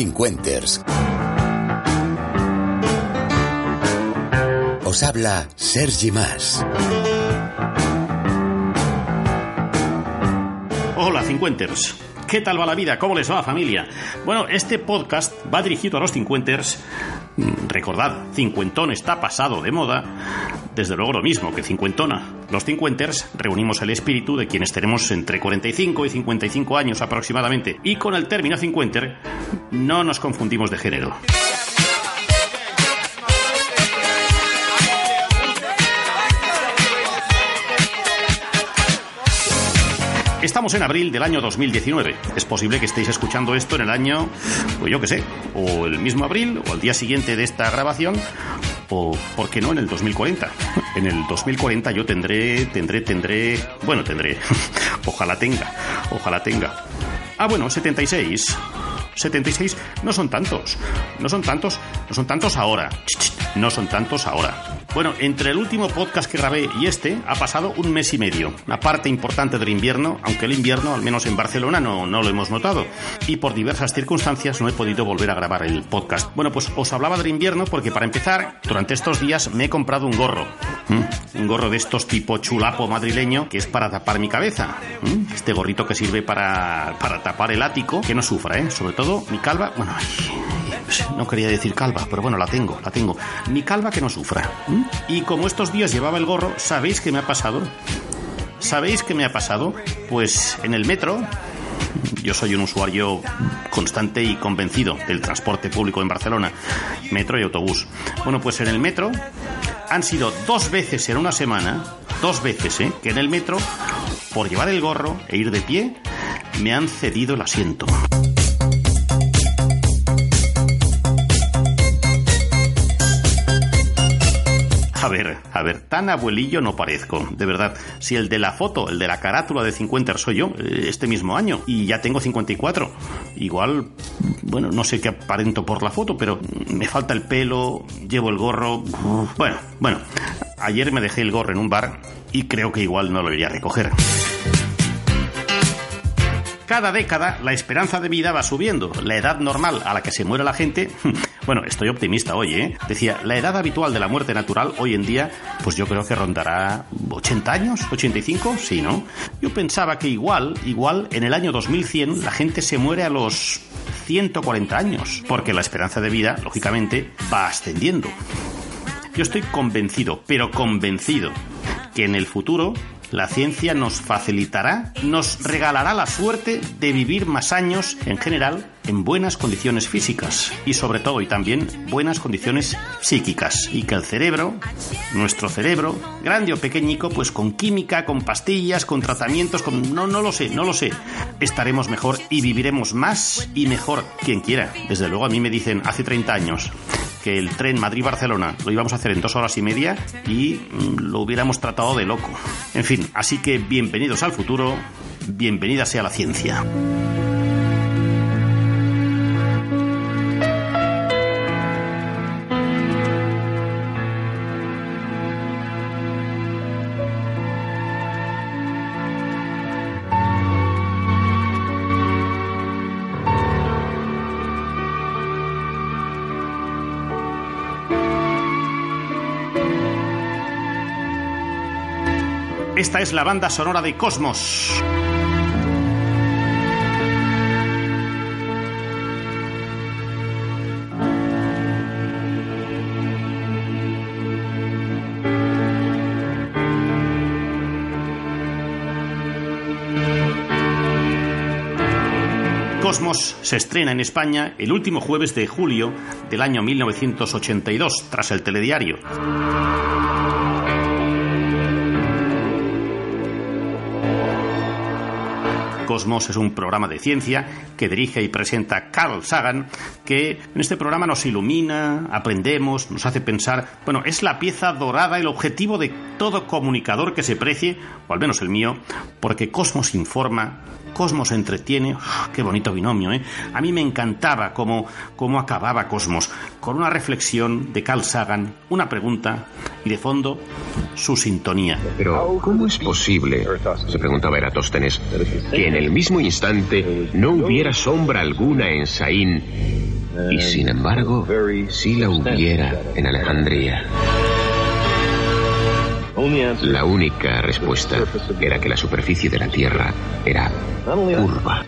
Cincuenters. Os habla Sergi Más. Hola, Cincuenters. ¿Qué tal va la vida? ¿Cómo les va, familia? Bueno, este podcast va dirigido a los cincuenters. Mm, Recordad, cincuentón está pasado de moda. Desde luego lo mismo que cincuentona. Los cincuenters reunimos el espíritu de quienes tenemos entre 45 y 55 años aproximadamente. Y con el término cincuenter no nos confundimos de género. Estamos en abril del año 2019. Es posible que estéis escuchando esto en el año, pues yo qué sé, o el mismo abril, o al día siguiente de esta grabación, o, ¿por qué no, en el 2040? En el 2040 yo tendré, tendré, tendré, bueno, tendré, ojalá tenga, ojalá tenga. Ah, bueno, 76. 76 no son tantos, no son tantos, no son tantos ahora, no son tantos ahora. Bueno, entre el último podcast que grabé y este ha pasado un mes y medio, una parte importante del invierno, aunque el invierno, al menos en Barcelona, no, no lo hemos notado. Y por diversas circunstancias no he podido volver a grabar el podcast. Bueno, pues os hablaba del invierno porque para empezar, durante estos días me he comprado un gorro. ¿Mm? Un gorro de estos tipo chulapo madrileño que es para tapar mi cabeza. ¿Mm? Este gorrito que sirve para, para tapar el ático, que no sufra, ¿eh? Sobre todo mi calva, bueno, no quería decir calva, pero bueno, la tengo, la tengo. Mi calva que no sufra. Y como estos días llevaba el gorro, ¿sabéis qué me ha pasado? ¿Sabéis qué me ha pasado? Pues en el metro, yo soy un usuario constante y convencido del transporte público en Barcelona, metro y autobús. Bueno, pues en el metro han sido dos veces en una semana, dos veces, ¿eh? Que en el metro, por llevar el gorro e ir de pie, me han cedido el asiento. A ver, a ver, tan abuelillo no parezco, de verdad. Si el de la foto, el de la carátula de 50 soy yo, eh, este mismo año, y ya tengo 54. Igual, bueno, no sé qué aparento por la foto, pero me falta el pelo, llevo el gorro. Bueno, bueno, ayer me dejé el gorro en un bar y creo que igual no lo iría a recoger cada década la esperanza de vida va subiendo. La edad normal a la que se muere la gente, bueno, estoy optimista hoy, ¿eh? Decía, la edad habitual de la muerte natural hoy en día, pues yo creo que rondará 80 años, 85, sí, ¿no? Yo pensaba que igual, igual en el año 2100 la gente se muere a los 140 años, porque la esperanza de vida, lógicamente, va ascendiendo. Yo estoy convencido, pero convencido, que en el futuro la ciencia nos facilitará, nos regalará la suerte de vivir más años en general en buenas condiciones físicas y sobre todo y también buenas condiciones psíquicas y que el cerebro, nuestro cerebro, grande o pequeñico, pues con química, con pastillas, con tratamientos, con no no lo sé, no lo sé, estaremos mejor y viviremos más y mejor quien quiera. Desde luego a mí me dicen hace 30 años que el tren Madrid-Barcelona lo íbamos a hacer en dos horas y media y mm, lo hubiéramos tratado de loco. En fin, así que bienvenidos al futuro, bienvenida sea la ciencia. Esta es la banda sonora de Cosmos. Cosmos se estrena en España el último jueves de julio del año 1982, tras el telediario. Cosmos es un programa de ciencia que dirige y presenta Carl Sagan, que en este programa nos ilumina, aprendemos, nos hace pensar. Bueno, es la pieza dorada, el objetivo de todo comunicador que se precie, o al menos el mío, porque Cosmos informa, Cosmos entretiene. ¡Qué bonito binomio, ¿eh? A mí me encantaba cómo, cómo acababa Cosmos, con una reflexión de Carl Sagan, una pregunta y de fondo su sintonía. Pero, ¿cómo es posible, se preguntaba Eratóstenes, que en el mismo instante no hubiera sombra alguna en Saín y sin embargo sí la hubiera en Alejandría? La única respuesta era que la superficie de la Tierra era curva.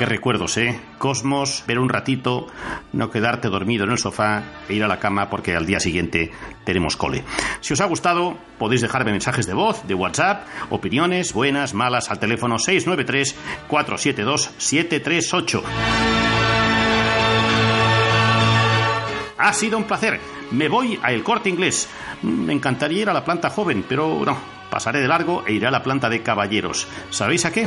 Qué recuerdos, ¿eh? Cosmos, ver un ratito, no quedarte dormido en el sofá e ir a la cama porque al día siguiente tenemos cole. Si os ha gustado, podéis dejarme mensajes de voz, de WhatsApp, opiniones, buenas, malas, al teléfono 693-472-738. Ha sido un placer. Me voy a El Corte Inglés. Me encantaría ir a la planta joven, pero no. Pasaré de largo e iré a la planta de caballeros. ¿Sabéis a qué?